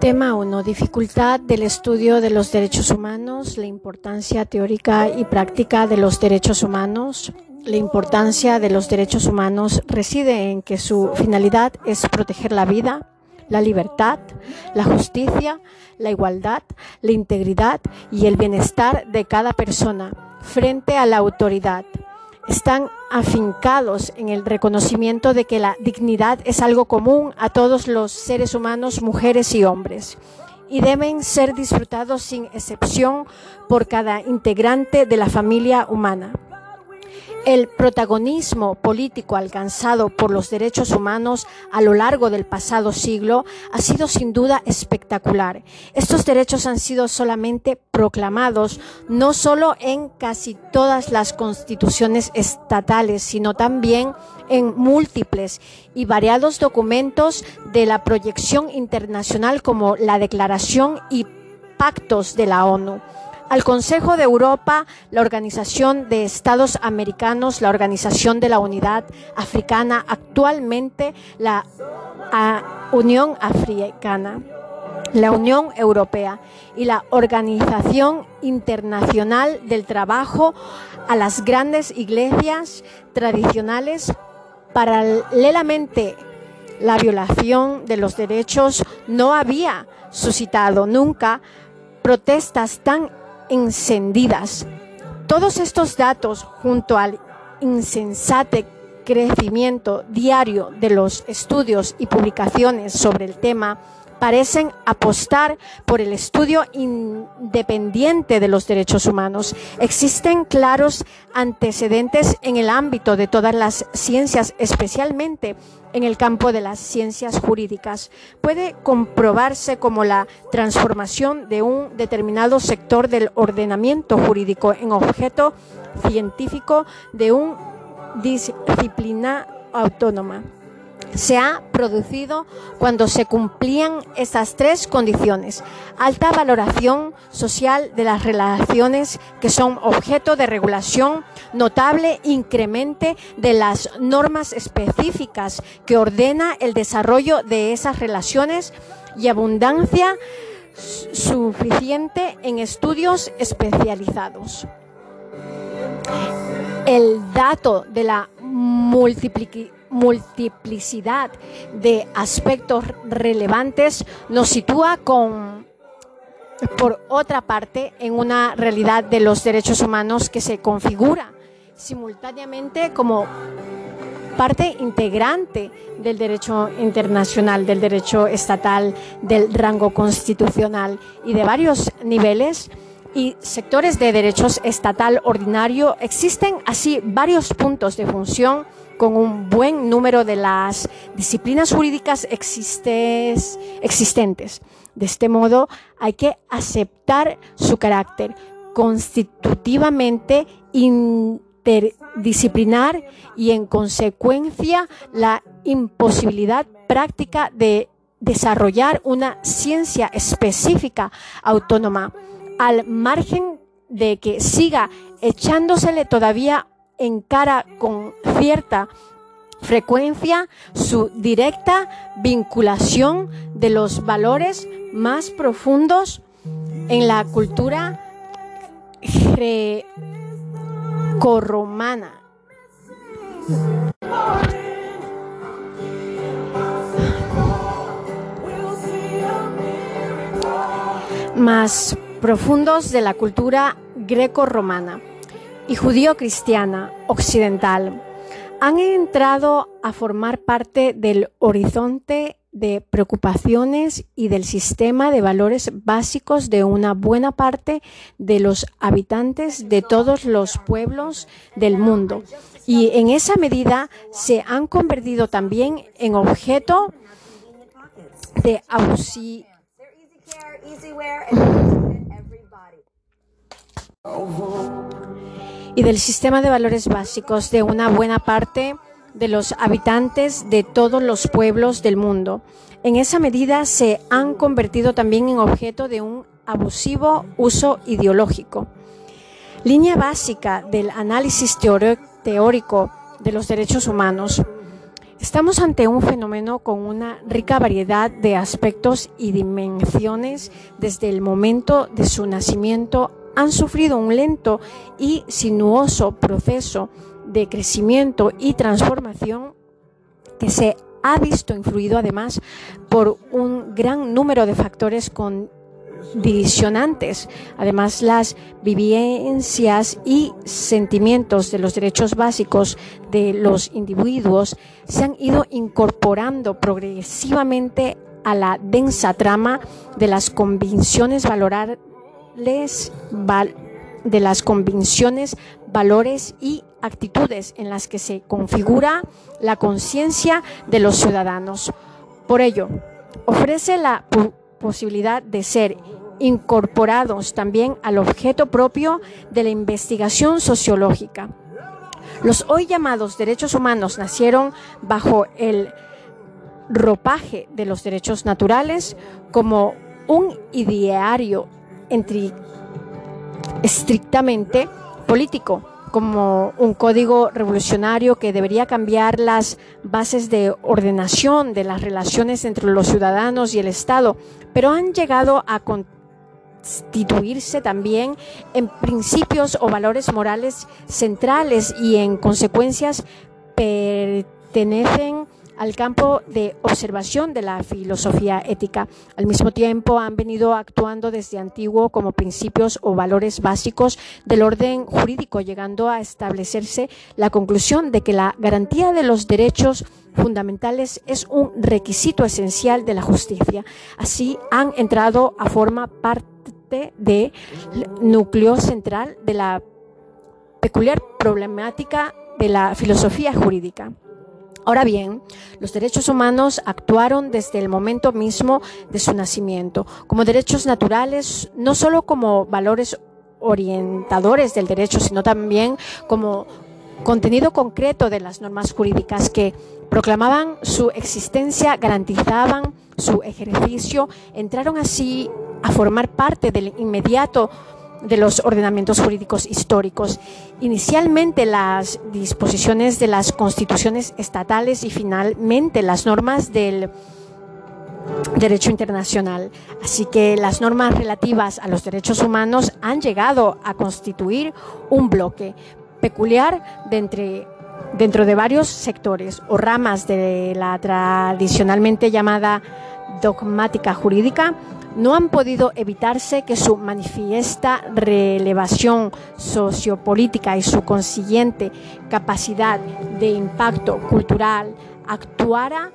Tema 1. Dificultad del estudio de los derechos humanos, la importancia teórica y práctica de los derechos humanos. La importancia de los derechos humanos reside en que su finalidad es proteger la vida, la libertad, la justicia, la igualdad, la integridad y el bienestar de cada persona frente a la autoridad están afincados en el reconocimiento de que la dignidad es algo común a todos los seres humanos, mujeres y hombres, y deben ser disfrutados sin excepción por cada integrante de la familia humana. El protagonismo político alcanzado por los derechos humanos a lo largo del pasado siglo ha sido sin duda espectacular. Estos derechos han sido solamente proclamados no solo en casi todas las constituciones estatales, sino también en múltiples y variados documentos de la proyección internacional como la Declaración y Pactos de la ONU al Consejo de Europa, la Organización de Estados Americanos, la Organización de la Unidad Africana, actualmente la Unión Africana, la Unión Europea y la Organización Internacional del Trabajo, a las grandes iglesias tradicionales, paralelamente la violación de los derechos no había suscitado nunca protestas tan encendidas. Todos estos datos, junto al insensate crecimiento diario de los estudios y publicaciones sobre el tema, parecen apostar por el estudio independiente de los derechos humanos. Existen claros antecedentes en el ámbito de todas las ciencias, especialmente en el campo de las ciencias jurídicas. Puede comprobarse como la transformación de un determinado sector del ordenamiento jurídico en objeto científico de una disciplina autónoma se ha producido cuando se cumplían estas tres condiciones. Alta valoración social de las relaciones que son objeto de regulación, notable incremente de las normas específicas que ordena el desarrollo de esas relaciones y abundancia suficiente en estudios especializados. El dato de la multiplicación multiplicidad de aspectos relevantes nos sitúa con, por otra parte, en una realidad de los derechos humanos que se configura simultáneamente como parte integrante del derecho internacional, del derecho estatal, del rango constitucional y de varios niveles y sectores de derechos estatal ordinario, existen así varios puntos de función con un buen número de las disciplinas jurídicas existentes. De este modo, hay que aceptar su carácter constitutivamente interdisciplinar y, en consecuencia, la imposibilidad práctica de desarrollar una ciencia específica autónoma, al margen de que siga echándosele todavía en cara con cierta frecuencia su directa vinculación de los valores más profundos en la cultura grecorromana. más profundos de la cultura greco-romana y judío-cristiana occidental han entrado a formar parte del horizonte de preocupaciones y del sistema de valores básicos de una buena parte de los habitantes de todos los pueblos del mundo. Y en esa medida se han convertido también en objeto de auxilio y del sistema de valores básicos de una buena parte de los habitantes de todos los pueblos del mundo. En esa medida se han convertido también en objeto de un abusivo uso ideológico. Línea básica del análisis teórico de los derechos humanos. Estamos ante un fenómeno con una rica variedad de aspectos y dimensiones desde el momento de su nacimiento. Han sufrido un lento y sinuoso proceso de crecimiento y transformación que se ha visto influido además por un gran número de factores con divisionantes. Además, las vivencias y sentimientos de los derechos básicos de los individuos se han ido incorporando progresivamente a la densa trama de las convicciones valorables, de las convicciones, valores y actitudes en las que se configura la conciencia de los ciudadanos. Por ello, ofrece la posibilidad de ser incorporados también al objeto propio de la investigación sociológica. Los hoy llamados derechos humanos nacieron bajo el ropaje de los derechos naturales como un ideario estrictamente político, como un código revolucionario que debería cambiar las bases de ordenación de las relaciones entre los ciudadanos y el Estado, pero han llegado a constituirse también en principios o valores morales centrales y en consecuencias pertenecen al campo de observación de la filosofía ética. Al mismo tiempo, han venido actuando desde antiguo como principios o valores básicos del orden jurídico, llegando a establecerse la conclusión de que la garantía de los derechos fundamentales es un requisito esencial de la justicia. Así han entrado a formar parte del núcleo central de la peculiar problemática de la filosofía jurídica. Ahora bien, los derechos humanos actuaron desde el momento mismo de su nacimiento como derechos naturales, no solo como valores orientadores del derecho, sino también como contenido concreto de las normas jurídicas que proclamaban su existencia, garantizaban su ejercicio, entraron así a formar parte del inmediato de los ordenamientos jurídicos históricos. Inicialmente las disposiciones de las constituciones estatales y finalmente las normas del derecho internacional. Así que las normas relativas a los derechos humanos han llegado a constituir un bloque peculiar dentro de varios sectores o ramas de la tradicionalmente llamada dogmática jurídica no han podido evitarse que su manifiesta relevación sociopolítica y su consiguiente capacidad de impacto cultural actuara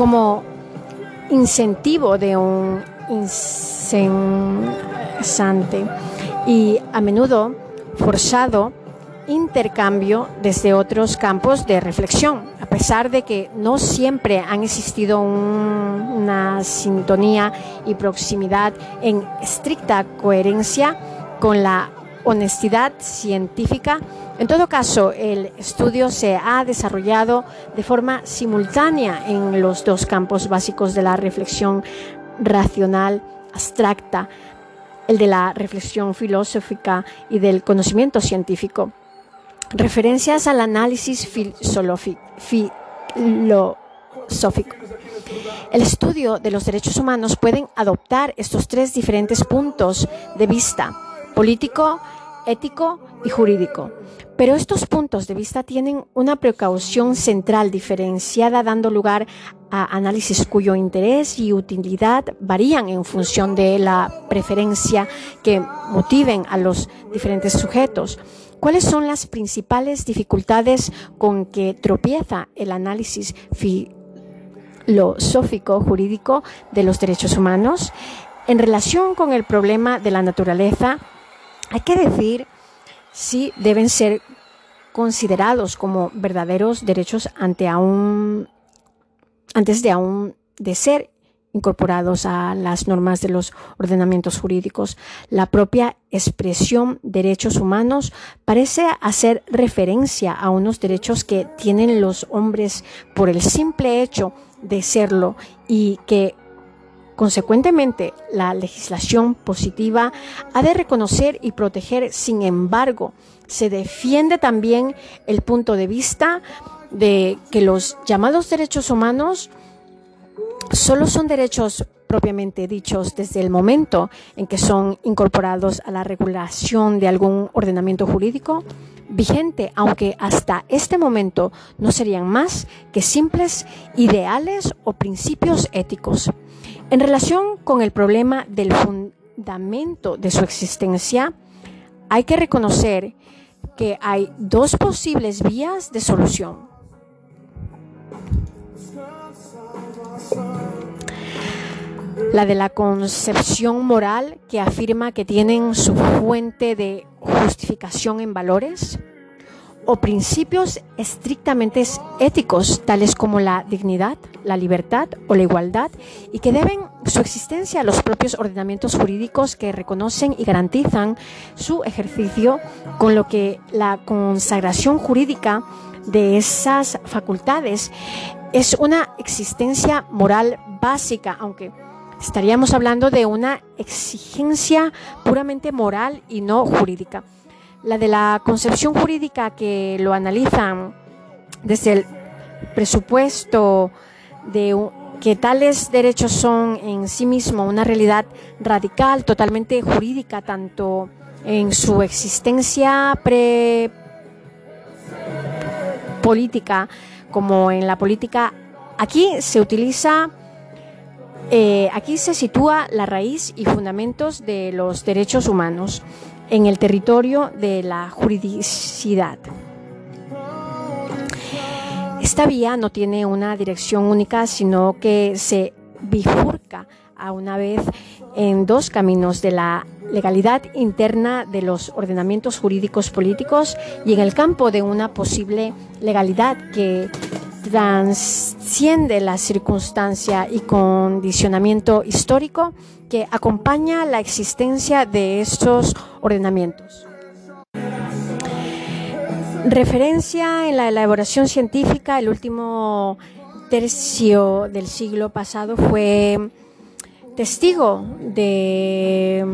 como incentivo de un incensante y a menudo forzado intercambio desde otros campos de reflexión, a pesar de que no siempre han existido una sintonía y proximidad en estricta coherencia con la honestidad científica. En todo caso, el estudio se ha desarrollado de forma simultánea en los dos campos básicos de la reflexión racional abstracta, el de la reflexión filosófica y del conocimiento científico. Referencias al análisis filosófico. El estudio de los derechos humanos pueden adoptar estos tres diferentes puntos de vista político, ético y jurídico. Pero estos puntos de vista tienen una precaución central diferenciada dando lugar a análisis cuyo interés y utilidad varían en función de la preferencia que motiven a los diferentes sujetos. ¿Cuáles son las principales dificultades con que tropieza el análisis filosófico jurídico de los derechos humanos? En relación con el problema de la naturaleza, hay que decir si deben ser considerados como verdaderos derechos ante aún, antes de aún de ser incorporados a las normas de los ordenamientos jurídicos. La propia expresión derechos humanos parece hacer referencia a unos derechos que tienen los hombres por el simple hecho de serlo y que Consecuentemente, la legislación positiva ha de reconocer y proteger, sin embargo, se defiende también el punto de vista de que los llamados derechos humanos solo son derechos propiamente dichos desde el momento en que son incorporados a la regulación de algún ordenamiento jurídico vigente, aunque hasta este momento no serían más que simples ideales o principios éticos. En relación con el problema del fundamento de su existencia, hay que reconocer que hay dos posibles vías de solución. La de la concepción moral que afirma que tienen su fuente de justificación en valores o principios estrictamente éticos, tales como la dignidad, la libertad o la igualdad, y que deben su existencia a los propios ordenamientos jurídicos que reconocen y garantizan su ejercicio, con lo que la consagración jurídica de esas facultades es una existencia moral básica, aunque estaríamos hablando de una exigencia puramente moral y no jurídica la de la concepción jurídica que lo analizan desde el presupuesto de que tales derechos son en sí mismo una realidad radical, totalmente jurídica, tanto en su existencia pre política como en la política. Aquí se utiliza, eh, aquí se sitúa la raíz y fundamentos de los derechos humanos en el territorio de la juridicidad. Esta vía no tiene una dirección única, sino que se bifurca a una vez en dos caminos de la legalidad interna de los ordenamientos jurídicos políticos y en el campo de una posible legalidad que transciende la circunstancia y condicionamiento histórico que acompaña la existencia de estos ordenamientos. Referencia en la elaboración científica, el último tercio del siglo pasado fue testigo de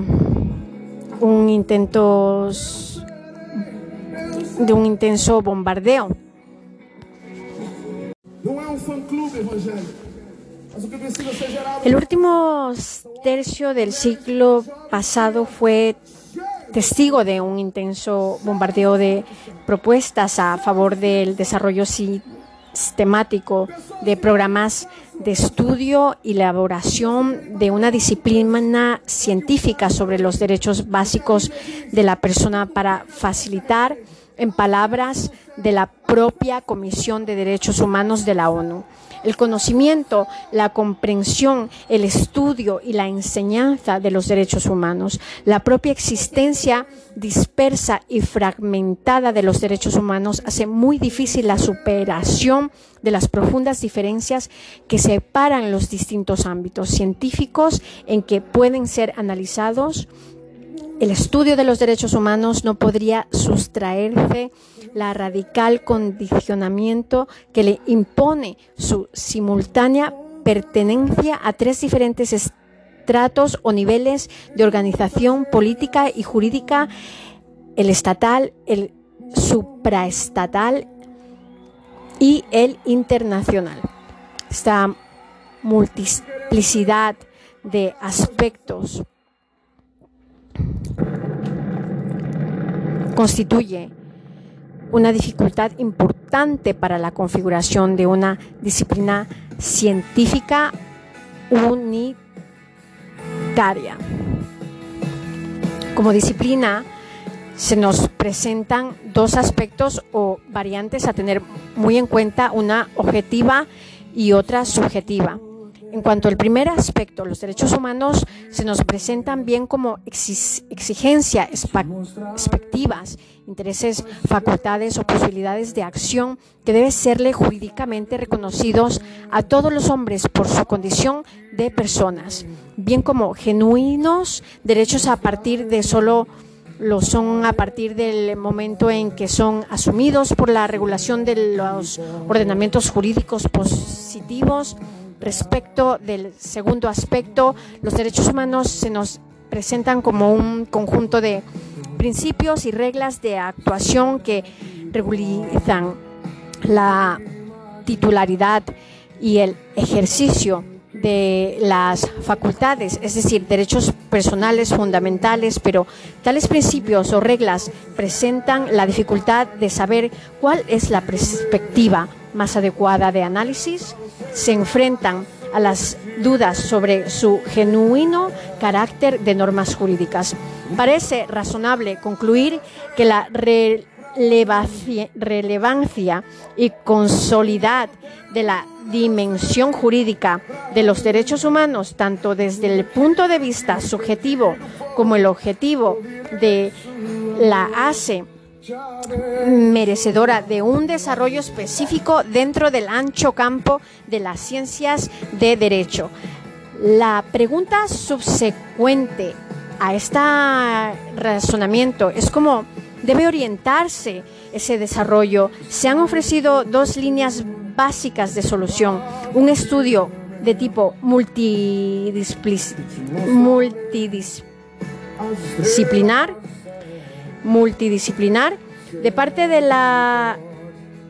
un intento de un intenso bombardeo el último tercio del siglo pasado fue testigo de un intenso bombardeo de propuestas a favor del desarrollo sistemático de programas de estudio y elaboración de una disciplina científica sobre los derechos básicos de la persona para facilitar, en palabras de la propia Comisión de Derechos Humanos de la ONU, el conocimiento, la comprensión, el estudio y la enseñanza de los derechos humanos, la propia existencia dispersa y fragmentada de los derechos humanos hace muy difícil la superación de las profundas diferencias que separan los distintos ámbitos científicos en que pueden ser analizados el estudio de los derechos humanos no podría sustraerse la radical condicionamiento que le impone su simultánea pertenencia a tres diferentes estratos o niveles de organización política y jurídica, el estatal, el supraestatal y el internacional. Esta multiplicidad de aspectos constituye una dificultad importante para la configuración de una disciplina científica unitaria. Como disciplina, se nos presentan dos aspectos o variantes a tener muy en cuenta, una objetiva y otra subjetiva. En cuanto al primer aspecto, los derechos humanos se nos presentan bien como exigencia, expectativas, intereses, facultades o posibilidades de acción que deben serle jurídicamente reconocidos a todos los hombres por su condición de personas, bien como genuinos derechos a partir de solo lo son a partir del momento en que son asumidos por la regulación de los ordenamientos jurídicos positivos. Respecto del segundo aspecto, los derechos humanos se nos presentan como un conjunto de principios y reglas de actuación que regulizan la titularidad y el ejercicio de las facultades, es decir, derechos personales fundamentales, pero tales principios o reglas presentan la dificultad de saber cuál es la perspectiva más adecuada de análisis, se enfrentan a las dudas sobre su genuino carácter de normas jurídicas. Parece razonable concluir que la relevancia y consolidad de la dimensión jurídica de los derechos humanos, tanto desde el punto de vista subjetivo como el objetivo de la hace merecedora de un desarrollo específico dentro del ancho campo de las ciencias de derecho. La pregunta subsecuente a este razonamiento es cómo debe orientarse ese desarrollo. Se han ofrecido dos líneas básicas de solución. Un estudio de tipo multidisciplinar, multidisciplinar, de parte de la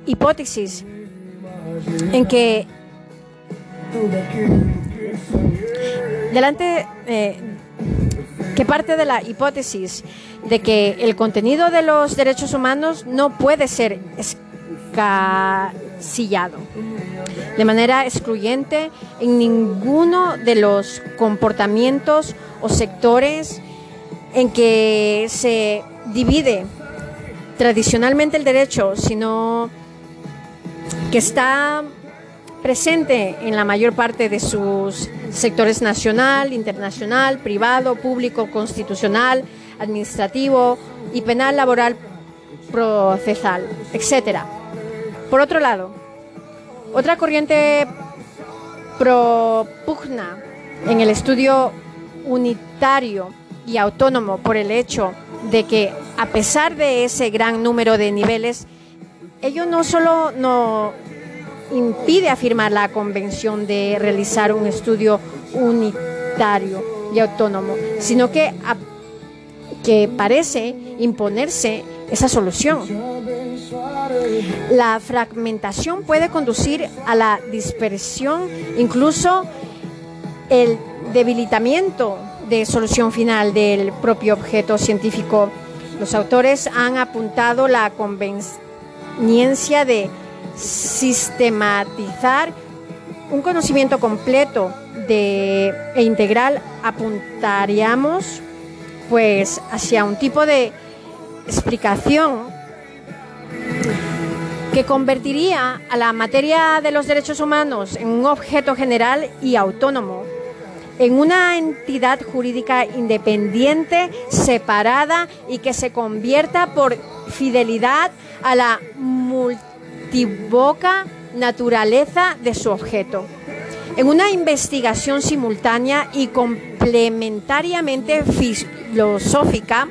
hipótesis en que delante eh, que parte de la hipótesis de que el contenido de los derechos humanos no puede ser escasillado de manera excluyente en ninguno de los comportamientos o sectores en que se divide tradicionalmente el derecho, sino que está presente en la mayor parte de sus sectores nacional, internacional, privado, público, constitucional, administrativo y penal, laboral, procesal, etc. Por otro lado, otra corriente propugna en el estudio unitario y autónomo por el hecho de que a pesar de ese gran número de niveles, ello no solo no impide afirmar la convención de realizar un estudio unitario y autónomo, sino que, que parece imponerse esa solución. La fragmentación puede conducir a la dispersión, incluso el debilitamiento de solución final del propio objeto científico. Los autores han apuntado la conveniencia de sistematizar un conocimiento completo e integral, apuntaríamos pues hacia un tipo de explicación que convertiría a la materia de los derechos humanos en un objeto general y autónomo, en una entidad jurídica independiente, separada y que se convierta por fidelidad a la multivoca naturaleza de su objeto. En una investigación simultánea y complementariamente filosófica,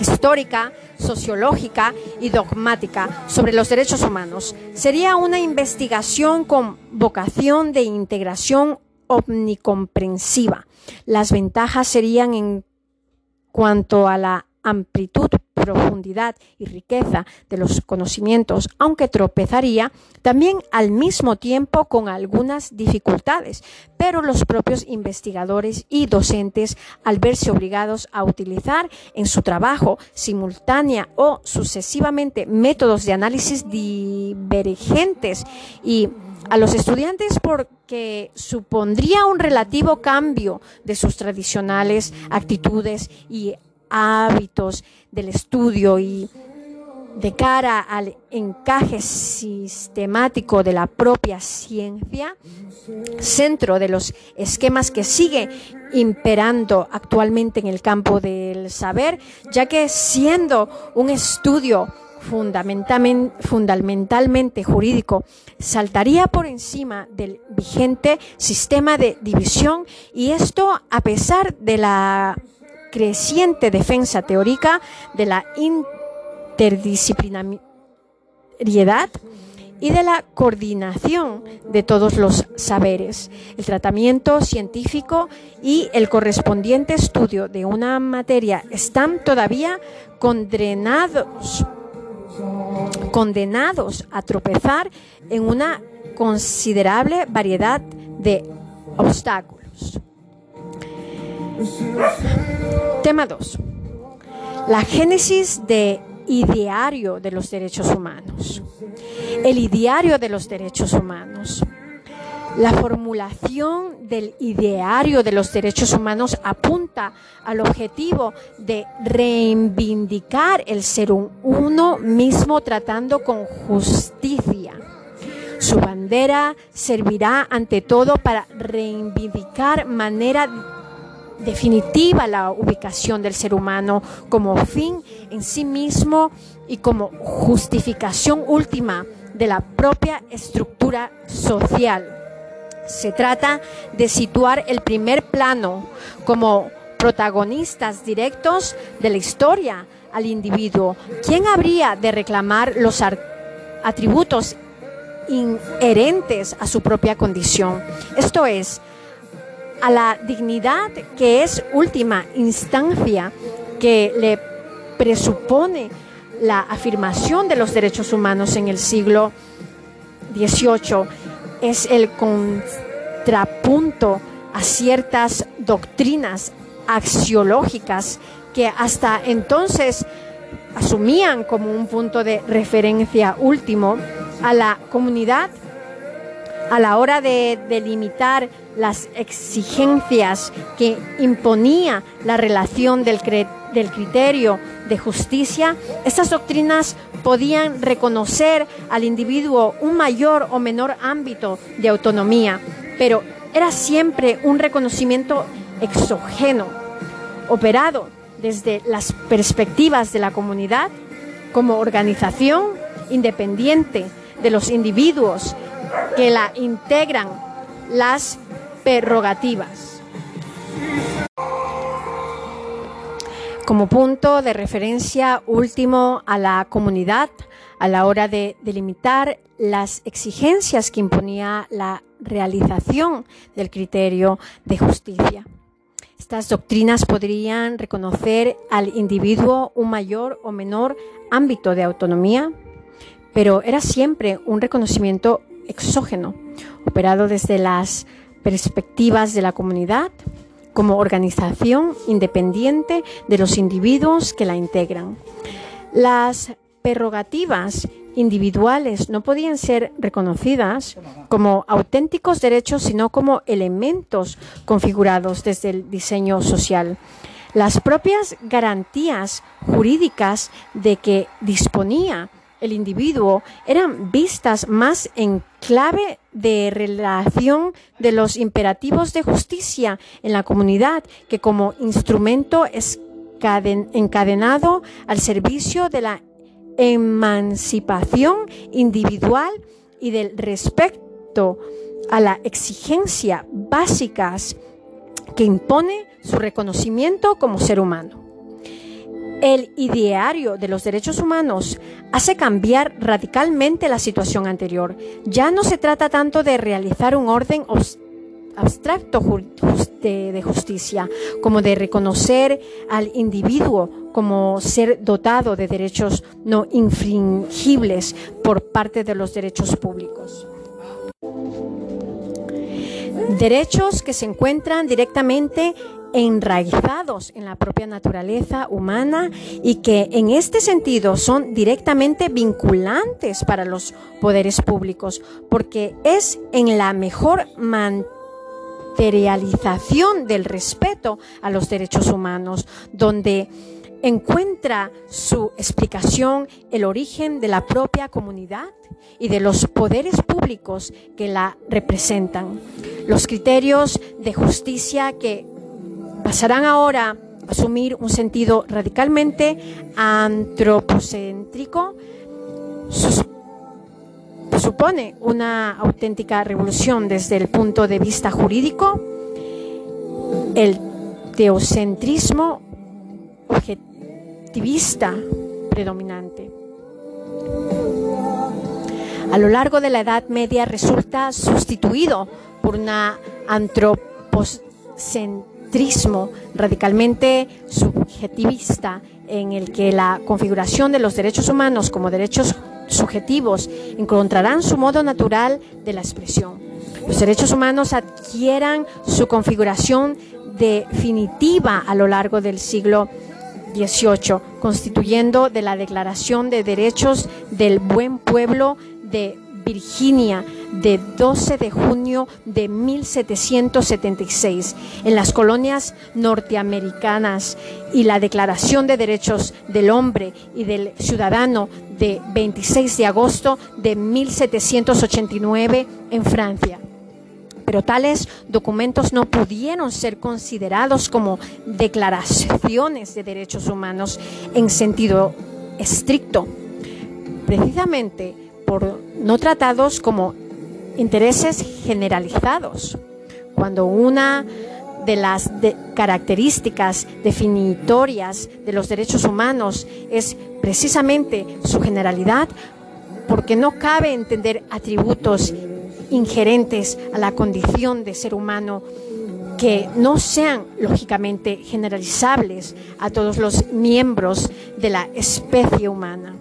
histórica, sociológica y dogmática sobre los derechos humanos. Sería una investigación con vocación de integración omnicomprensiva. Las ventajas serían en cuanto a la amplitud, profundidad y riqueza de los conocimientos, aunque tropezaría también al mismo tiempo con algunas dificultades, pero los propios investigadores y docentes, al verse obligados a utilizar en su trabajo simultánea o sucesivamente métodos de análisis divergentes y a los estudiantes porque supondría un relativo cambio de sus tradicionales actitudes y hábitos del estudio y de cara al encaje sistemático de la propia ciencia, centro de los esquemas que sigue imperando actualmente en el campo del saber, ya que siendo un estudio fundamentalmente, jurídico saltaría por encima del vigente sistema de división y esto a pesar de la creciente defensa teórica de la interdisciplinariedad y de la coordinación de todos los saberes, el tratamiento científico y el correspondiente estudio de una materia. Están todavía condenados, condenados a tropezar en una considerable variedad de obstáculos. Tema 2. La génesis de ideario de los derechos humanos. El ideario de los derechos humanos. La formulación del ideario de los derechos humanos apunta al objetivo de reivindicar el ser uno mismo tratando con justicia. Su bandera servirá ante todo para reivindicar manera definitiva la ubicación del ser humano como fin en sí mismo y como justificación última de la propia estructura social. Se trata de situar el primer plano como protagonistas directos de la historia al individuo. ¿Quién habría de reclamar los atributos inherentes a su propia condición? Esto es, a la dignidad que es última instancia que le presupone la afirmación de los derechos humanos en el siglo XVIII es el contrapunto a ciertas doctrinas axiológicas que hasta entonces asumían como un punto de referencia último a la comunidad a la hora de delimitar las exigencias que imponía la relación del, del criterio de justicia, estas doctrinas podían reconocer al individuo un mayor o menor ámbito de autonomía, pero era siempre un reconocimiento exógeno, operado desde las perspectivas de la comunidad como organización independiente de los individuos que la integran las prerrogativas. Como punto de referencia último a la comunidad a la hora de delimitar las exigencias que imponía la realización del criterio de justicia. Estas doctrinas podrían reconocer al individuo un mayor o menor ámbito de autonomía, pero era siempre un reconocimiento exógeno, operado desde las perspectivas de la comunidad como organización independiente de los individuos que la integran. Las prerrogativas individuales no podían ser reconocidas como auténticos derechos, sino como elementos configurados desde el diseño social. Las propias garantías jurídicas de que disponía el individuo eran vistas más en clave de relación de los imperativos de justicia en la comunidad que como instrumento encadenado al servicio de la emancipación individual y del respeto a la exigencia básicas que impone su reconocimiento como ser humano. El ideario de los derechos humanos hace cambiar radicalmente la situación anterior. Ya no se trata tanto de realizar un orden abstracto de justicia, como de reconocer al individuo como ser dotado de derechos no infringibles por parte de los derechos públicos. Derechos que se encuentran directamente enraizados en la propia naturaleza humana y que en este sentido son directamente vinculantes para los poderes públicos, porque es en la mejor materialización del respeto a los derechos humanos donde encuentra su explicación el origen de la propia comunidad y de los poderes públicos que la representan. Los criterios de justicia que pasarán ahora a asumir un sentido radicalmente antropocéntrico supone una auténtica revolución desde el punto de vista jurídico. El teocentrismo objetivista predominante. A lo largo de la Edad Media resulta sustituido por un antropocentrismo radicalmente subjetivista en el que la configuración de los derechos humanos como derechos subjetivos encontrarán su modo natural de la expresión. Los derechos humanos adquieran su configuración definitiva a lo largo del siglo 18, constituyendo de la Declaración de Derechos del Buen Pueblo de Virginia de 12 de junio de 1776 en las colonias norteamericanas y la Declaración de Derechos del Hombre y del Ciudadano de 26 de agosto de 1789 en Francia. Pero tales documentos no pudieron ser considerados como declaraciones de derechos humanos en sentido estricto, precisamente por no tratados como intereses generalizados. Cuando una de las características definitorias de los derechos humanos es precisamente su generalidad, porque no cabe entender atributos ingerentes a la condición de ser humano que no sean lógicamente generalizables a todos los miembros de la especie humana.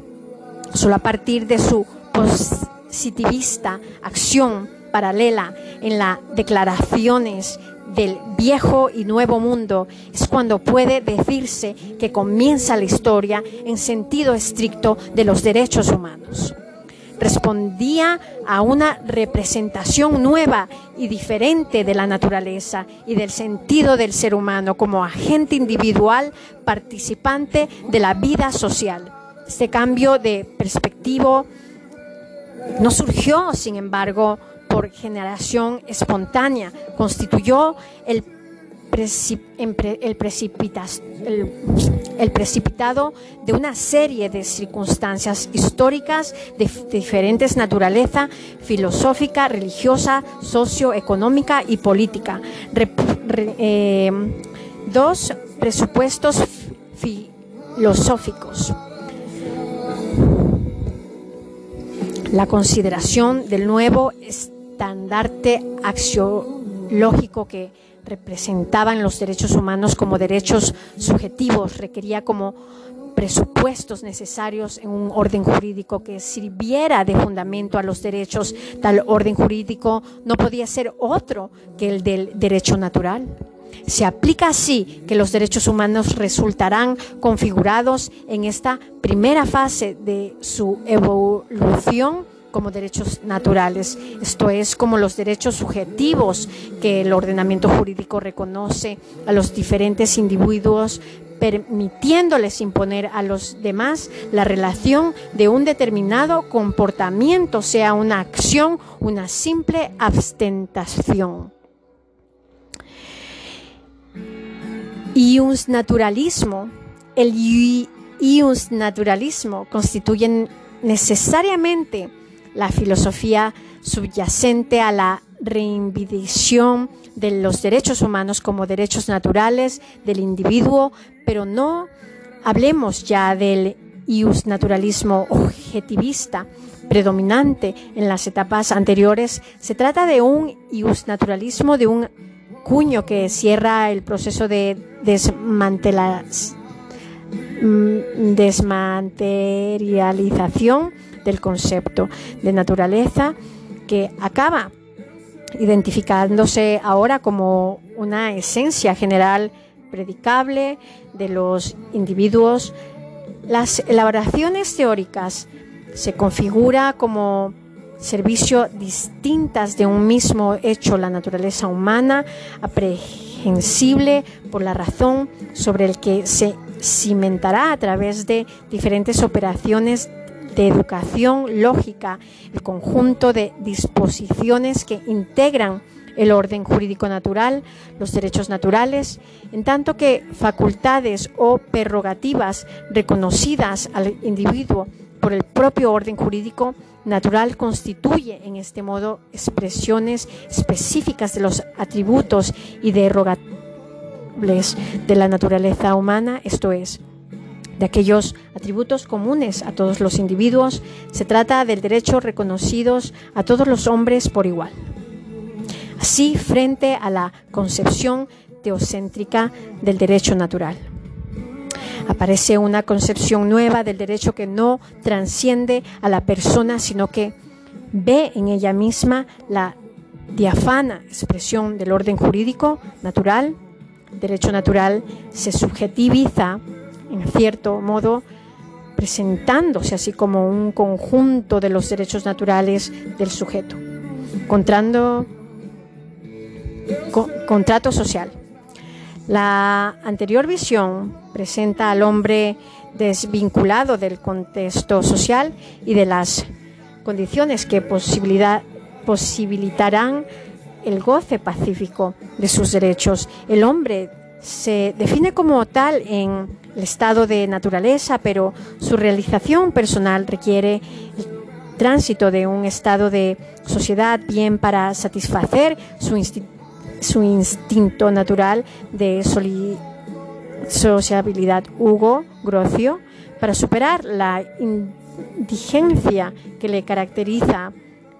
Solo a partir de su positivista acción paralela en las declaraciones del viejo y nuevo mundo es cuando puede decirse que comienza la historia en sentido estricto de los derechos humanos respondía a una representación nueva y diferente de la naturaleza y del sentido del ser humano como agente individual participante de la vida social. Este cambio de perspectiva no surgió, sin embargo, por generación espontánea, constituyó el precipitado de una serie de circunstancias históricas de, diferentes naturaleza filosófica, religiosa, socioeconómica y política. Eh, dos presupuestos filosóficos. La consideración del nuevo estandarte axiológico que representaban los derechos humanos como derechos subjetivos, requería como presupuestos necesarios en un orden jurídico que sirviera de fundamento a los derechos. Tal orden jurídico no podía ser otro que el del derecho natural. Se aplica así que los derechos humanos resultarán configurados en esta primera fase de su evolución como derechos naturales, esto es como los derechos subjetivos que el ordenamiento jurídico reconoce a los diferentes individuos permitiéndoles imponer a los demás la relación de un determinado comportamiento, sea una acción, una simple abstentación. Y un naturalismo, el naturalismo constituyen necesariamente la filosofía subyacente a la reivindicación de los derechos humanos como derechos naturales del individuo, pero no hablemos ya del naturalismo objetivista predominante en las etapas anteriores. Se trata de un naturalismo de un cuño que cierra el proceso de mm, desmaterialización del concepto de naturaleza que acaba identificándose ahora como una esencia general predicable de los individuos. Las elaboraciones teóricas se configura como servicio distintas de un mismo hecho, la naturaleza humana, aprehensible por la razón sobre el que se cimentará a través de diferentes operaciones de educación lógica, el conjunto de disposiciones que integran el orden jurídico natural, los derechos naturales, en tanto que facultades o prerrogativas reconocidas al individuo por el propio orden jurídico natural constituye en este modo expresiones específicas de los atributos y derogables de la naturaleza humana, esto es, de aquellos atributos comunes a todos los individuos, se trata del derecho reconocidos a todos los hombres por igual. Así, frente a la concepción teocéntrica del derecho natural. Aparece una concepción nueva del derecho que no transciende a la persona, sino que ve en ella misma la diafana expresión del orden jurídico natural. El derecho natural se subjetiviza, en cierto modo, presentándose así como un conjunto de los derechos naturales del sujeto, encontrando contrato social. La anterior visión presenta al hombre desvinculado del contexto social y de las condiciones que posibilitarán el goce pacífico de sus derechos. El hombre se define como tal en el estado de naturaleza, pero su realización personal requiere el tránsito de un estado de sociedad bien para satisfacer su institución su instinto natural de sociabilidad. Hugo Grocio, para superar la indigencia que le caracteriza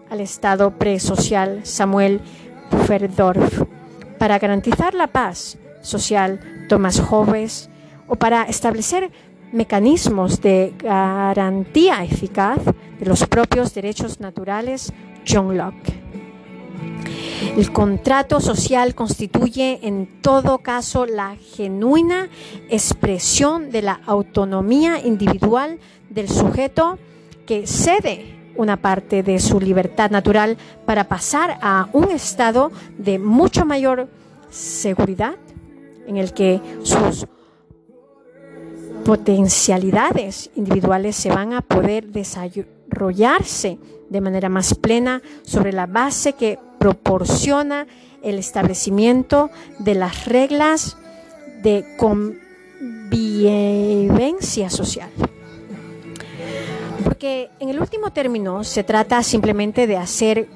al estado presocial, Samuel Puferdorf, para garantizar la paz social, Thomas Hobbes, o para establecer mecanismos de garantía eficaz de los propios derechos naturales, John Locke. El contrato social constituye en todo caso la genuina expresión de la autonomía individual del sujeto que cede una parte de su libertad natural para pasar a un estado de mucho mayor seguridad en el que sus potencialidades individuales se van a poder desarrollarse de manera más plena sobre la base que proporciona el establecimiento de las reglas de convivencia social. Porque en el último término se trata simplemente de hacer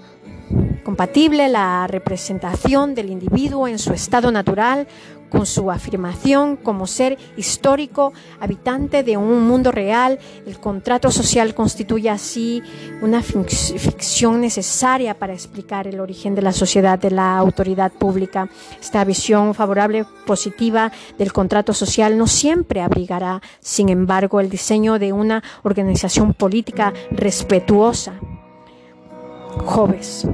compatible la representación del individuo en su estado natural con su afirmación como ser histórico, habitante de un mundo real. El contrato social constituye así una ficción necesaria para explicar el origen de la sociedad de la autoridad pública. Esta visión favorable, positiva del contrato social no siempre abrigará, sin embargo, el diseño de una organización política respetuosa. Jóvenes.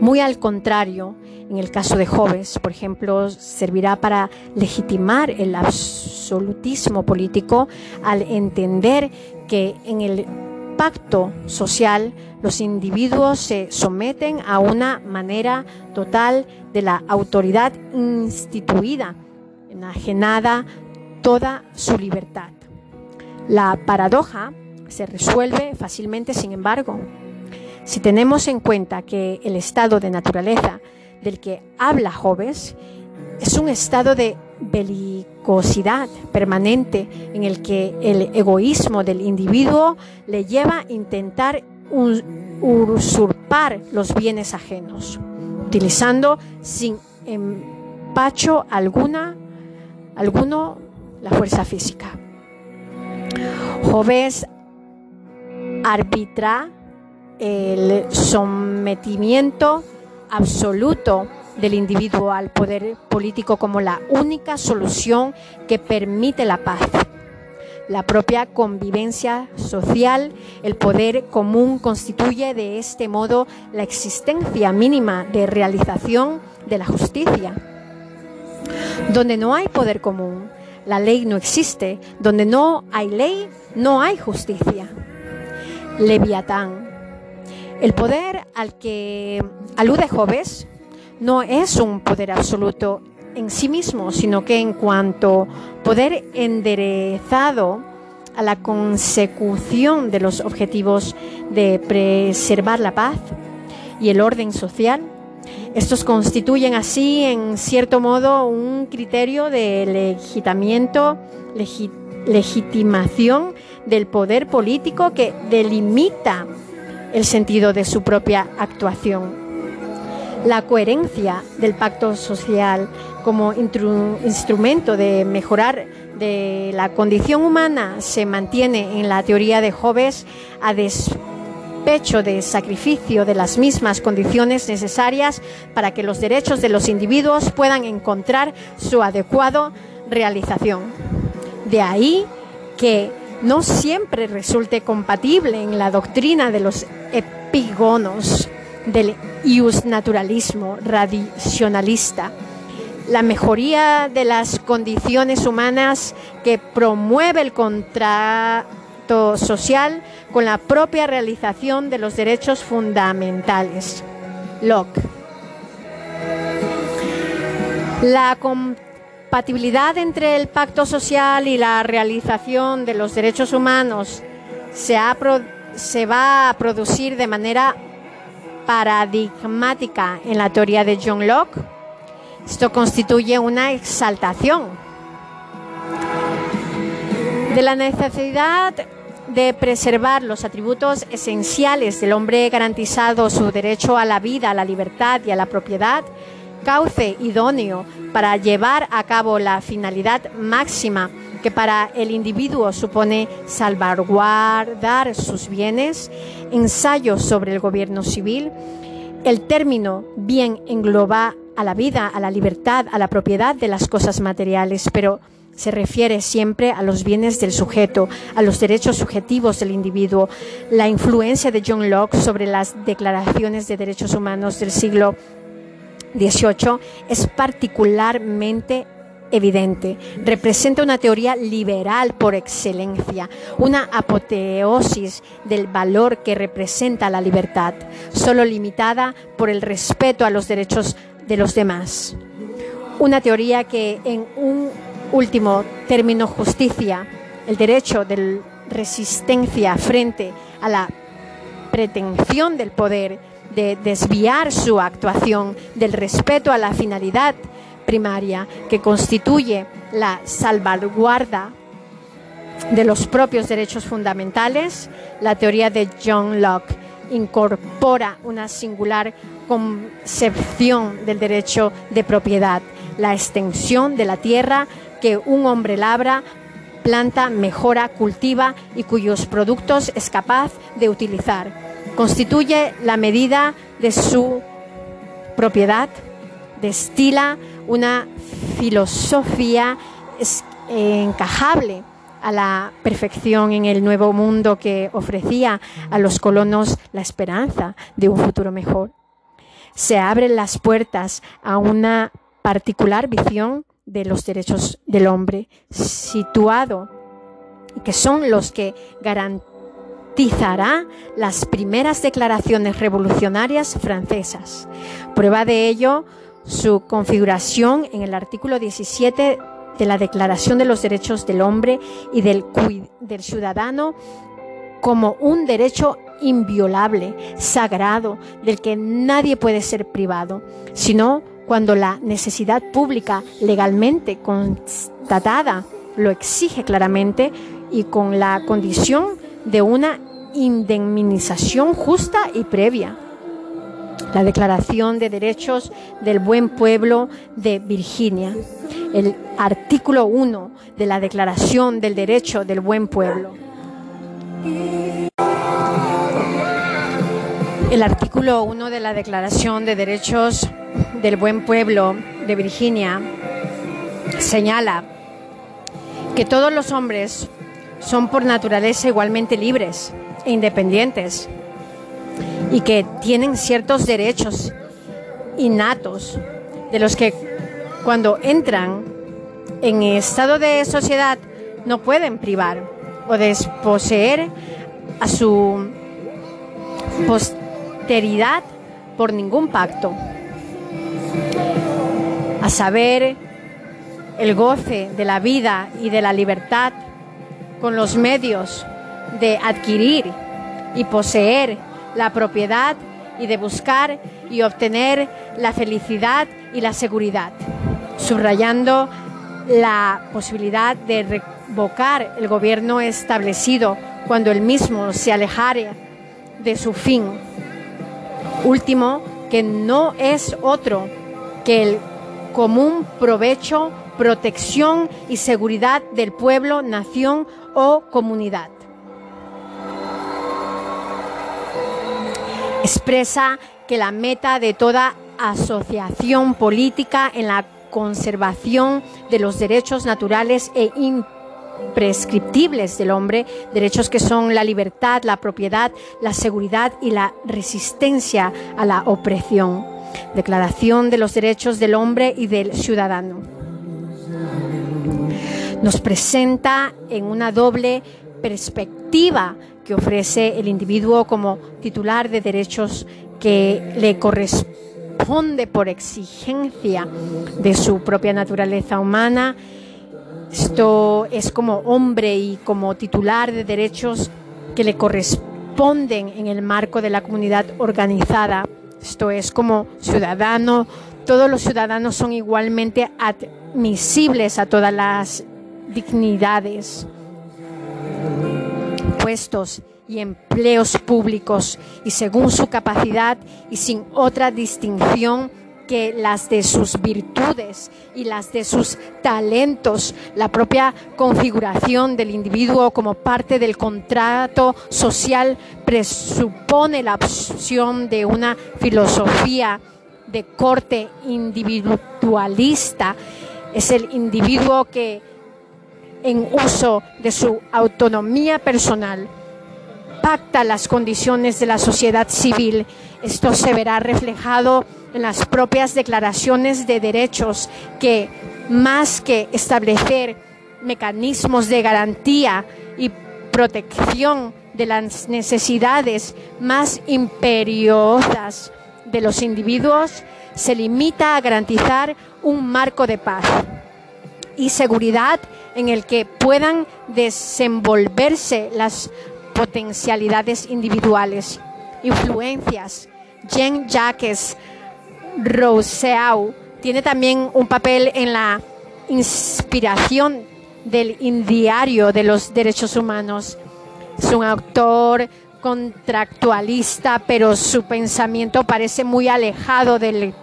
Muy al contrario, en el caso de Joves, por ejemplo, servirá para legitimar el absolutismo político al entender que en el pacto social los individuos se someten a una manera total de la autoridad instituida, enajenada toda su libertad. La paradoja se resuelve fácilmente, sin embargo, si tenemos en cuenta que el estado de naturaleza del que habla Jobes es un estado de belicosidad permanente en el que el egoísmo del individuo le lleva a intentar usurpar los bienes ajenos, utilizando sin empacho alguna, alguno la fuerza física. Jobes arbitra el sometimiento absoluto del individuo al poder político como la única solución que permite la paz. La propia convivencia social, el poder común constituye de este modo la existencia mínima de realización de la justicia. Donde no hay poder común, la ley no existe. Donde no hay ley, no hay justicia. Leviatán el poder al que alude Jobes no es un poder absoluto en sí mismo, sino que en cuanto poder enderezado a la consecución de los objetivos de preservar la paz y el orden social. Estos constituyen así, en cierto modo, un criterio de legitimación del poder político que delimita el sentido de su propia actuación. La coherencia del pacto social como instrumento de mejorar de la condición humana se mantiene en la teoría de Hobbes a despecho de sacrificio de las mismas condiciones necesarias para que los derechos de los individuos puedan encontrar su adecuado realización. De ahí que no siempre resulte compatible en la doctrina de los epigonos del iusnaturalismo radicionalista la mejoría de las condiciones humanas que promueve el contrato social con la propia realización de los derechos fundamentales. Locke. La compatibilidad entre el pacto social y la realización de los derechos humanos se, se va a producir de manera paradigmática en la teoría de John Locke. Esto constituye una exaltación de la necesidad de preservar los atributos esenciales del hombre garantizado su derecho a la vida, a la libertad y a la propiedad, cauce idóneo para llevar a cabo la finalidad máxima que para el individuo supone salvaguardar sus bienes, ensayo sobre el gobierno civil, el término bien engloba a la vida, a la libertad, a la propiedad de las cosas materiales, pero se refiere siempre a los bienes del sujeto, a los derechos subjetivos del individuo. La influencia de John Locke sobre las declaraciones de derechos humanos del siglo XVIII es particularmente evidente. Representa una teoría liberal por excelencia, una apoteosis del valor que representa la libertad, solo limitada por el respeto a los derechos de los demás. Una teoría que en un último término justicia el derecho de resistencia frente a la pretensión del poder de desviar su actuación del respeto a la finalidad primaria que constituye la salvaguarda de los propios derechos fundamentales, la teoría de John Locke incorpora una singular concepción del derecho de propiedad, la extensión de la tierra que un hombre labra, planta, mejora, cultiva y cuyos productos es capaz de utilizar. Constituye la medida de su propiedad, destila una filosofía encajable a la perfección en el nuevo mundo que ofrecía a los colonos la esperanza de un futuro mejor. Se abren las puertas a una particular visión de los derechos del hombre, situado, que son los que las primeras declaraciones revolucionarias francesas. Prueba de ello su configuración en el artículo 17 de la Declaración de los Derechos del Hombre y del, del Ciudadano como un derecho inviolable, sagrado, del que nadie puede ser privado, sino cuando la necesidad pública legalmente constatada lo exige claramente y con la condición de una indemnización justa y previa la Declaración de Derechos del Buen Pueblo de Virginia, el artículo 1 de la Declaración del Derecho del Buen Pueblo. El artículo 1 de la Declaración de Derechos del Buen Pueblo de Virginia señala que todos los hombres son por naturaleza igualmente libres e independientes y que tienen ciertos derechos innatos de los que cuando entran en estado de sociedad no pueden privar o desposeer a su posteridad por ningún pacto. A saber, el goce de la vida y de la libertad con los medios de adquirir y poseer la propiedad y de buscar y obtener la felicidad y la seguridad, subrayando la posibilidad de revocar el gobierno establecido cuando el mismo se alejare de su fin. Último, que no es otro que el común provecho, protección y seguridad del pueblo, nación o comunidad. Expresa que la meta de toda asociación política en la conservación de los derechos naturales e imprescriptibles del hombre, derechos que son la libertad, la propiedad, la seguridad y la resistencia a la opresión. Declaración de los Derechos del Hombre y del Ciudadano. Nos presenta en una doble perspectiva que ofrece el individuo como titular de derechos que le corresponde por exigencia de su propia naturaleza humana. Esto es como hombre y como titular de derechos que le corresponden en el marco de la comunidad organizada esto es como ciudadano, todos los ciudadanos son igualmente admisibles a todas las dignidades, puestos y empleos públicos y según su capacidad y sin otra distinción que las de sus virtudes y las de sus talentos, la propia configuración del individuo como parte del contrato social presupone la opción de una filosofía de corte individualista. Es el individuo que en uso de su autonomía personal pacta las condiciones de la sociedad civil. Esto se verá reflejado en las propias declaraciones de derechos que, más que establecer mecanismos de garantía y protección de las necesidades más imperiosas de los individuos, se limita a garantizar un marco de paz y seguridad en el que puedan desenvolverse las potencialidades individuales, influencias. Jean Jacques Rousseau tiene también un papel en la inspiración del indiario de los derechos humanos. Es un autor contractualista, pero su pensamiento parece muy alejado del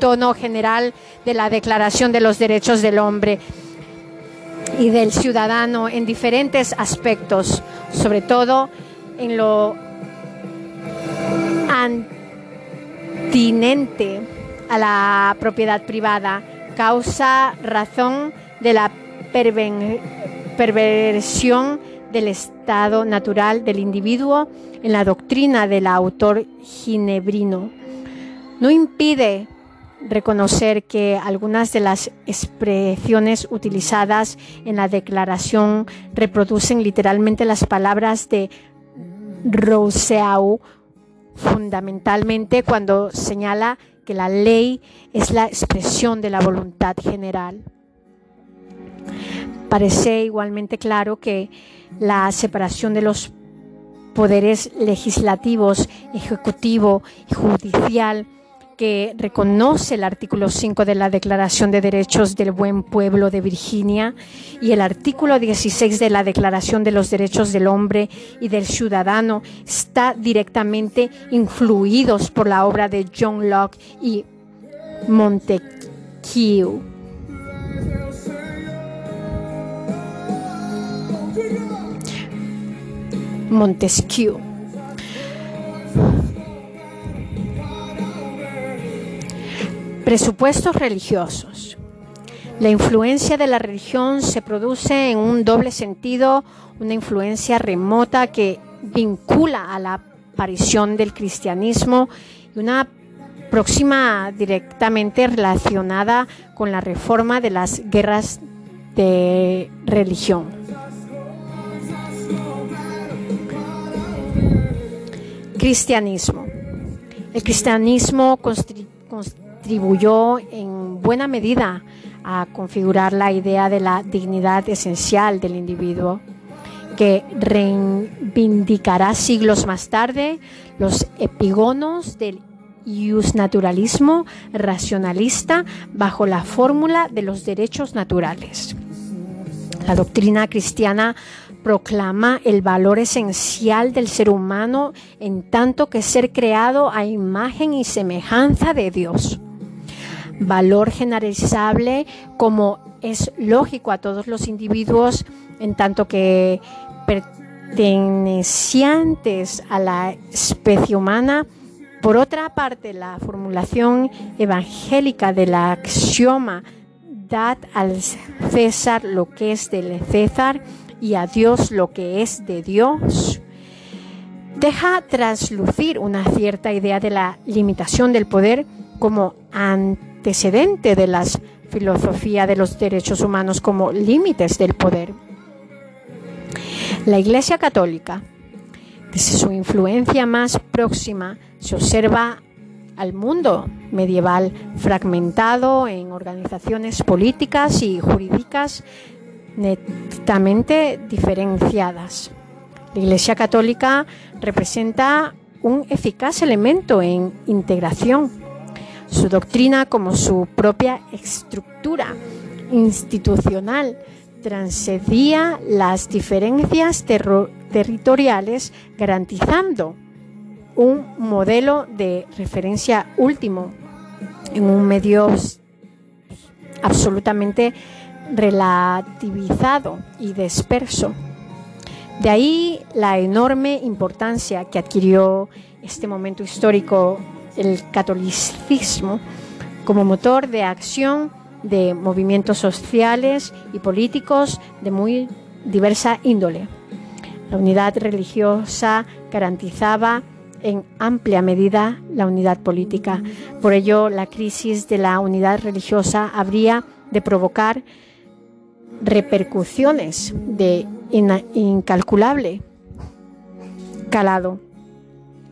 tono general de la Declaración de los Derechos del Hombre y del ciudadano en diferentes aspectos, sobre todo en lo antinente a la propiedad privada, causa razón de la perversión del estado natural del individuo en la doctrina del autor ginebrino. No impide reconocer que algunas de las expresiones utilizadas en la declaración reproducen literalmente las palabras de Rousseau, fundamentalmente cuando señala que la ley es la expresión de la voluntad general. Parece igualmente claro que la separación de los poderes legislativos, ejecutivo y judicial que reconoce el artículo 5 de la Declaración de Derechos del Buen Pueblo de Virginia y el artículo 16 de la Declaración de los Derechos del Hombre y del Ciudadano está directamente influidos por la obra de John Locke y Montesquieu. Montesquieu. Presupuestos religiosos. La influencia de la religión se produce en un doble sentido, una influencia remota que vincula a la aparición del cristianismo y una próxima directamente relacionada con la reforma de las guerras de religión. Cristianismo. El cristianismo constituye contribuyó en buena medida a configurar la idea de la dignidad esencial del individuo, que reivindicará siglos más tarde los epigonos del naturalismo racionalista bajo la fórmula de los derechos naturales. La doctrina cristiana proclama el valor esencial del ser humano en tanto que ser creado a imagen y semejanza de Dios. Valor generalizable como es lógico a todos los individuos en tanto que pertenecientes a la especie humana. Por otra parte, la formulación evangélica del axioma dad al César lo que es del César y a Dios lo que es de Dios, deja traslucir una cierta idea de la limitación del poder como de la filosofía de los derechos humanos como límites del poder. La Iglesia Católica, desde su influencia más próxima, se observa al mundo medieval fragmentado en organizaciones políticas y jurídicas netamente diferenciadas. La Iglesia Católica representa un eficaz elemento en integración. Su doctrina como su propia estructura institucional transcedía las diferencias territoriales garantizando un modelo de referencia último en un medio absolutamente relativizado y disperso. De ahí la enorme importancia que adquirió este momento histórico el catolicismo como motor de acción de movimientos sociales y políticos de muy diversa índole. La unidad religiosa garantizaba en amplia medida la unidad política. Por ello, la crisis de la unidad religiosa habría de provocar repercusiones de incalculable calado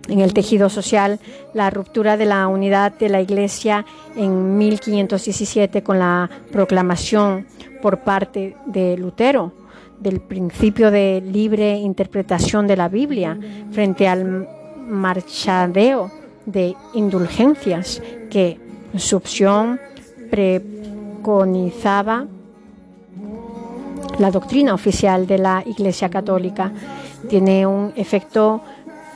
en el tejido social, la ruptura de la unidad de la Iglesia en 1517 con la proclamación por parte de Lutero del principio de libre interpretación de la Biblia frente al marchadeo de indulgencias que su opción preconizaba la doctrina oficial de la Iglesia Católica. Tiene un efecto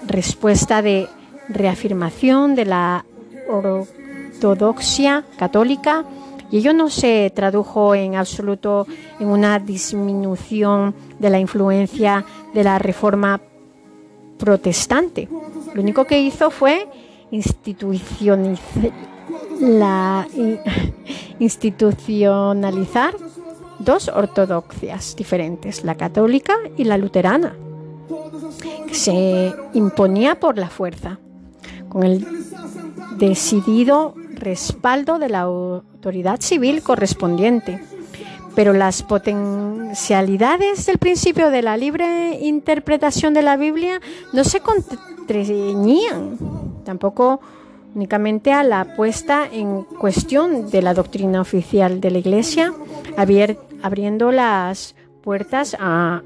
respuesta de reafirmación de la ortodoxia católica y ello no se tradujo en absoluto en una disminución de la influencia de la reforma protestante. Lo único que hizo fue institucionalizar dos ortodoxias diferentes, la católica y la luterana, se imponía por la fuerza, con el decidido respaldo de la autoridad civil correspondiente. Pero las potencialidades del principio de la libre interpretación de la Biblia no se contrañían, tampoco únicamente a la puesta en cuestión de la doctrina oficial de la Iglesia, abriendo las puertas a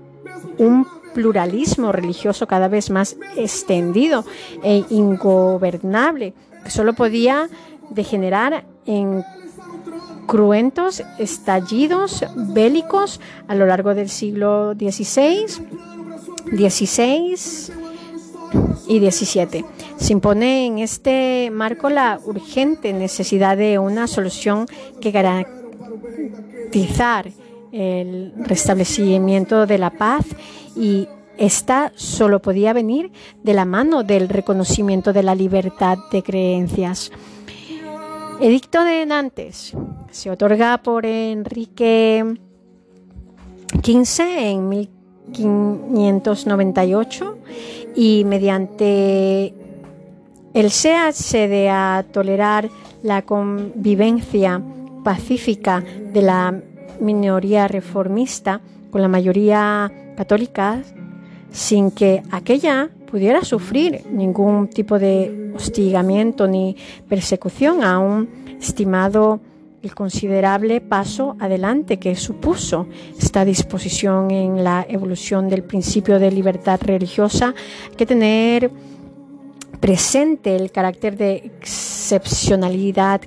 un pluralismo religioso cada vez más extendido e ingobernable, que solo podía degenerar en cruentos estallidos bélicos a lo largo del siglo XVI, XVI y XVII. Se impone en este marco la urgente necesidad de una solución que garantizar el restablecimiento de la paz y esta solo podía venir de la mano del reconocimiento de la libertad de creencias. Edicto de Nantes se otorga por Enrique XV en 1598 y mediante el se accede a tolerar la convivencia pacífica de la minoría reformista con la mayoría católica sin que aquella pudiera sufrir ningún tipo de hostigamiento ni persecución a un estimado el considerable paso adelante que supuso esta disposición en la evolución del principio de libertad religiosa, hay que tener presente el carácter de excepcionalidad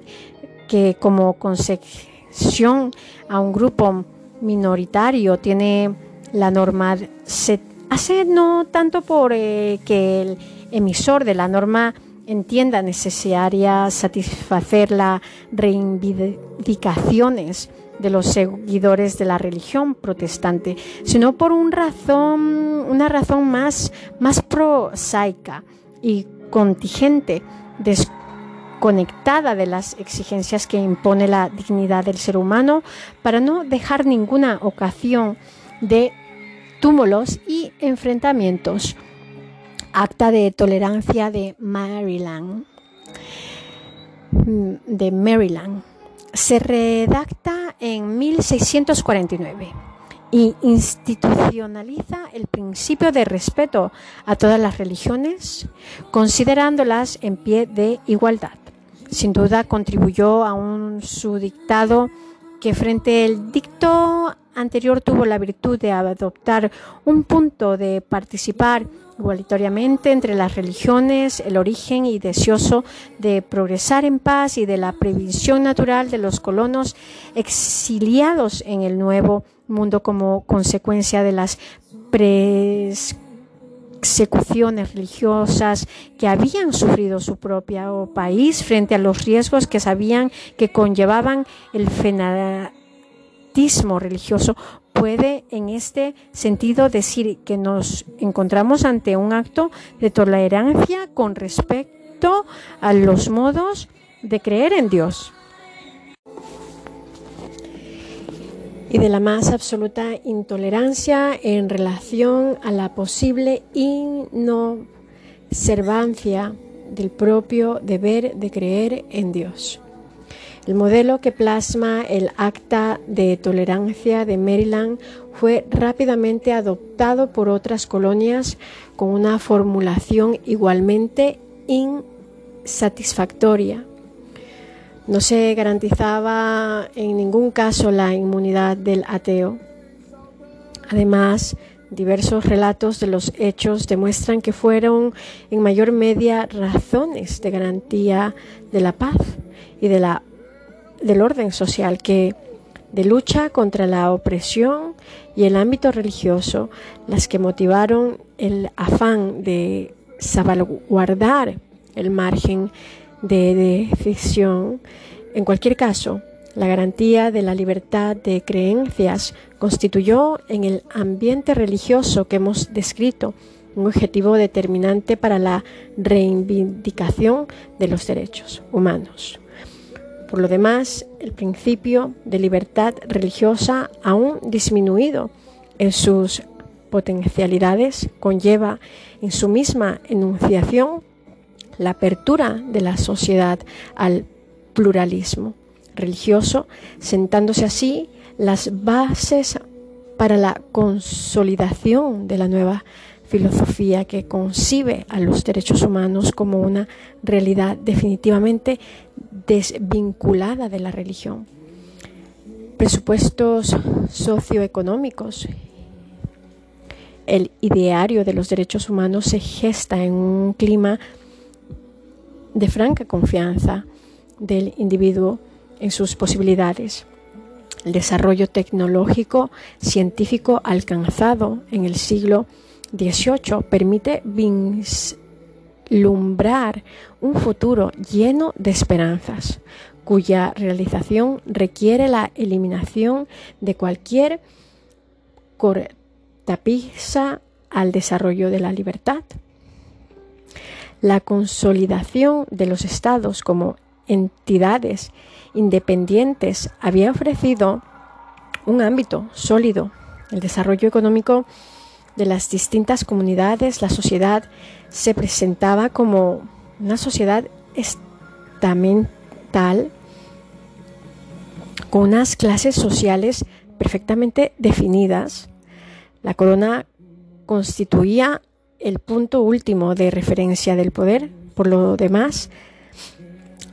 que como concesión a un grupo minoritario tiene la norma, se hace no tanto por eh, que el emisor de la norma entienda necesaria satisfacer las reivindicaciones de los seguidores de la religión protestante, sino por un razón, una razón más, más prosaica y contingente, desconectada de las exigencias que impone la dignidad del ser humano, para no dejar ninguna ocasión de túmulos y enfrentamientos. Acta de Tolerancia de Maryland. Mm, de Maryland. Se redacta en 1649 y institucionaliza el principio de respeto a todas las religiones, considerándolas en pie de igualdad. Sin duda contribuyó a un su dictado que frente al dicto anterior tuvo la virtud de adoptar un punto de participar igualitariamente entre las religiones, el origen y deseoso de progresar en paz y de la previsión natural de los colonos exiliados en el nuevo mundo como consecuencia de las persecuciones religiosas que habían sufrido su propio país frente a los riesgos que sabían que conllevaban el fanatismo religioso puede en este sentido decir que nos encontramos ante un acto de tolerancia con respecto a los modos de creer en Dios. Y de la más absoluta intolerancia en relación a la posible inobservancia del propio deber de creer en Dios. El modelo que plasma el Acta de Tolerancia de Maryland fue rápidamente adoptado por otras colonias con una formulación igualmente insatisfactoria. No se garantizaba en ningún caso la inmunidad del ateo. Además, diversos relatos de los hechos demuestran que fueron en mayor medida razones de garantía de la paz y de la del orden social que de lucha contra la opresión y el ámbito religioso, las que motivaron el afán de salvaguardar el margen de decisión. En cualquier caso, la garantía de la libertad de creencias constituyó en el ambiente religioso que hemos descrito un objetivo determinante para la reivindicación de los derechos humanos. Por lo demás, el principio de libertad religiosa, aún disminuido en sus potencialidades, conlleva en su misma enunciación la apertura de la sociedad al pluralismo religioso, sentándose así las bases para la consolidación de la nueva filosofía que concibe a los derechos humanos como una realidad definitivamente desvinculada de la religión. Presupuestos socioeconómicos. El ideario de los derechos humanos se gesta en un clima de franca confianza del individuo en sus posibilidades. El desarrollo tecnológico científico alcanzado en el siglo 18 permite vislumbrar un futuro lleno de esperanzas, cuya realización requiere la eliminación de cualquier cortapisa al desarrollo de la libertad. La consolidación de los estados como entidades independientes había ofrecido un ámbito sólido. El desarrollo económico de las distintas comunidades, la sociedad se presentaba como una sociedad estamental con unas clases sociales perfectamente definidas. La corona constituía el punto último de referencia del poder. Por lo demás,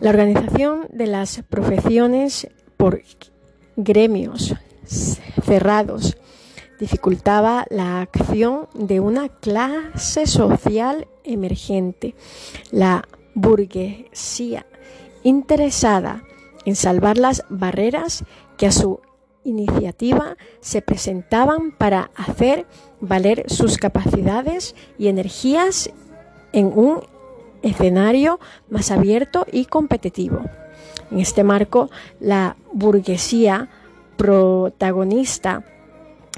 la organización de las profesiones por gremios cerrados dificultaba la acción de una clase social emergente, la burguesía, interesada en salvar las barreras que a su iniciativa se presentaban para hacer valer sus capacidades y energías en un escenario más abierto y competitivo. En este marco, la burguesía protagonista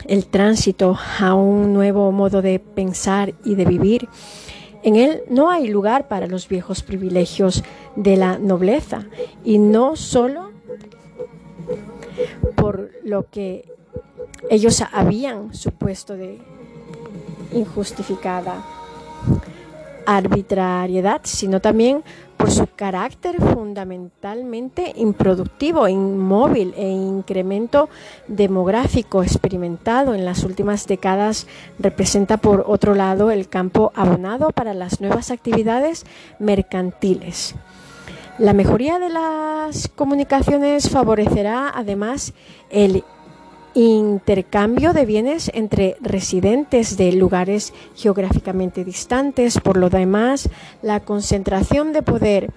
el tránsito a un nuevo modo de pensar y de vivir. En él no hay lugar para los viejos privilegios de la nobleza y no solo por lo que ellos habían supuesto de injustificada arbitrariedad, sino también por su carácter fundamentalmente improductivo, inmóvil e incremento demográfico experimentado en las últimas décadas representa por otro lado el campo abonado para las nuevas actividades mercantiles. La mejoría de las comunicaciones favorecerá además el intercambio de bienes entre residentes de lugares geográficamente distantes. Por lo demás, la concentración de poder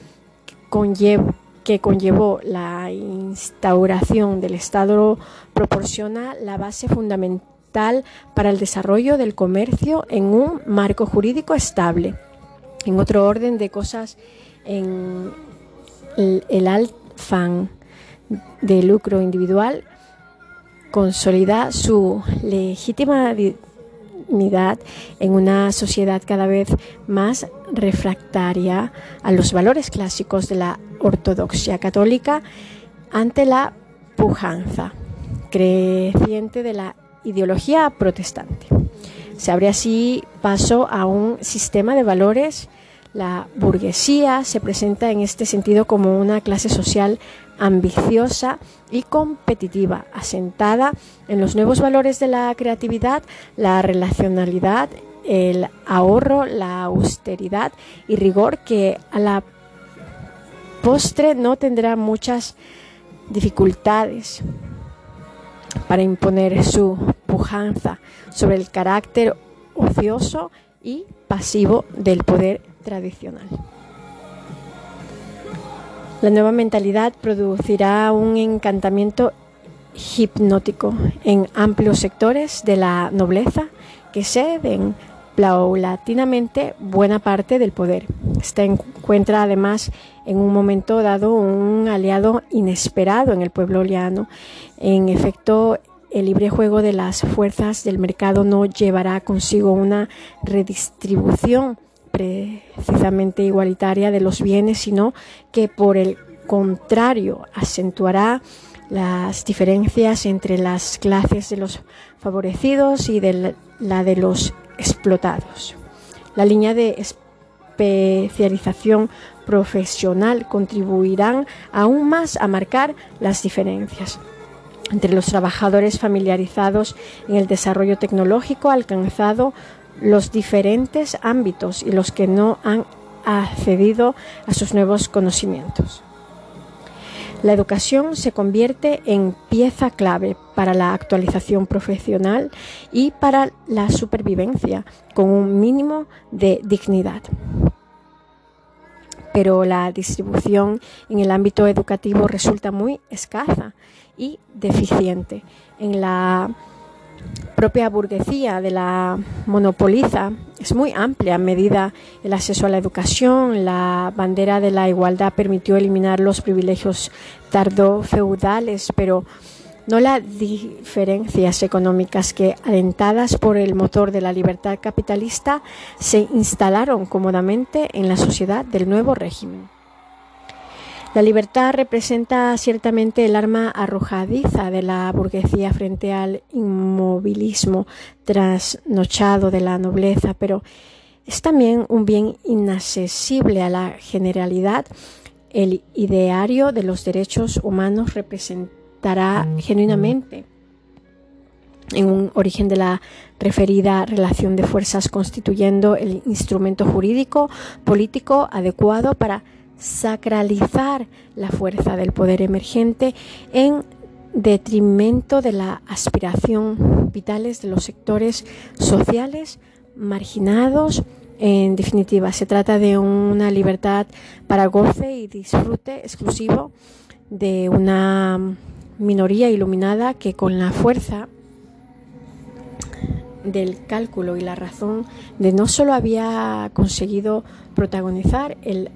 que conllevó la instauración del Estado proporciona la base fundamental para el desarrollo del comercio en un marco jurídico estable. En otro orden de cosas, en el, el de lucro individual consolida su legitimidad en una sociedad cada vez más refractaria a los valores clásicos de la ortodoxia católica ante la pujanza creciente de la ideología protestante. Se abre así paso a un sistema de valores la burguesía se presenta en este sentido como una clase social ambiciosa y competitiva, asentada en los nuevos valores de la creatividad, la relacionalidad, el ahorro, la austeridad y rigor que a la postre no tendrá muchas dificultades para imponer su pujanza sobre el carácter ocioso y pasivo del poder tradicional. La nueva mentalidad producirá un encantamiento hipnótico en amplios sectores de la nobleza que ceden paulatinamente buena parte del poder. Este encuentra además en un momento dado un aliado inesperado en el pueblo liano. En efecto, el libre juego de las fuerzas del mercado no llevará consigo una redistribución precisamente igualitaria de los bienes, sino que por el contrario acentuará las diferencias entre las clases de los favorecidos y de la de los explotados. La línea de especialización profesional contribuirán aún más a marcar las diferencias entre los trabajadores familiarizados en el desarrollo tecnológico alcanzado los diferentes ámbitos y los que no han accedido a sus nuevos conocimientos. La educación se convierte en pieza clave para la actualización profesional y para la supervivencia con un mínimo de dignidad. Pero la distribución en el ámbito educativo resulta muy escasa y deficiente. En la propia burguesía de la monopoliza es muy amplia a medida el acceso a la educación. La bandera de la igualdad permitió eliminar los privilegios tardo-feudales, pero no las diferencias económicas que, alentadas por el motor de la libertad capitalista, se instalaron cómodamente en la sociedad del nuevo régimen. La libertad representa ciertamente el arma arrojadiza de la burguesía frente al inmovilismo trasnochado de la nobleza, pero es también un bien inaccesible a la generalidad. El ideario de los derechos humanos representará genuinamente en un origen de la referida relación de fuerzas constituyendo el instrumento jurídico político adecuado para sacralizar la fuerza del poder emergente en detrimento de la aspiración vitales de los sectores sociales marginados. En definitiva, se trata de una libertad para goce y disfrute exclusivo de una minoría iluminada que con la fuerza del cálculo y la razón de no solo había conseguido protagonizar el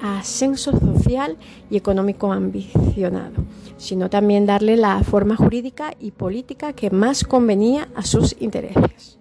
ascenso social y económico ambicionado, sino también darle la forma jurídica y política que más convenía a sus intereses.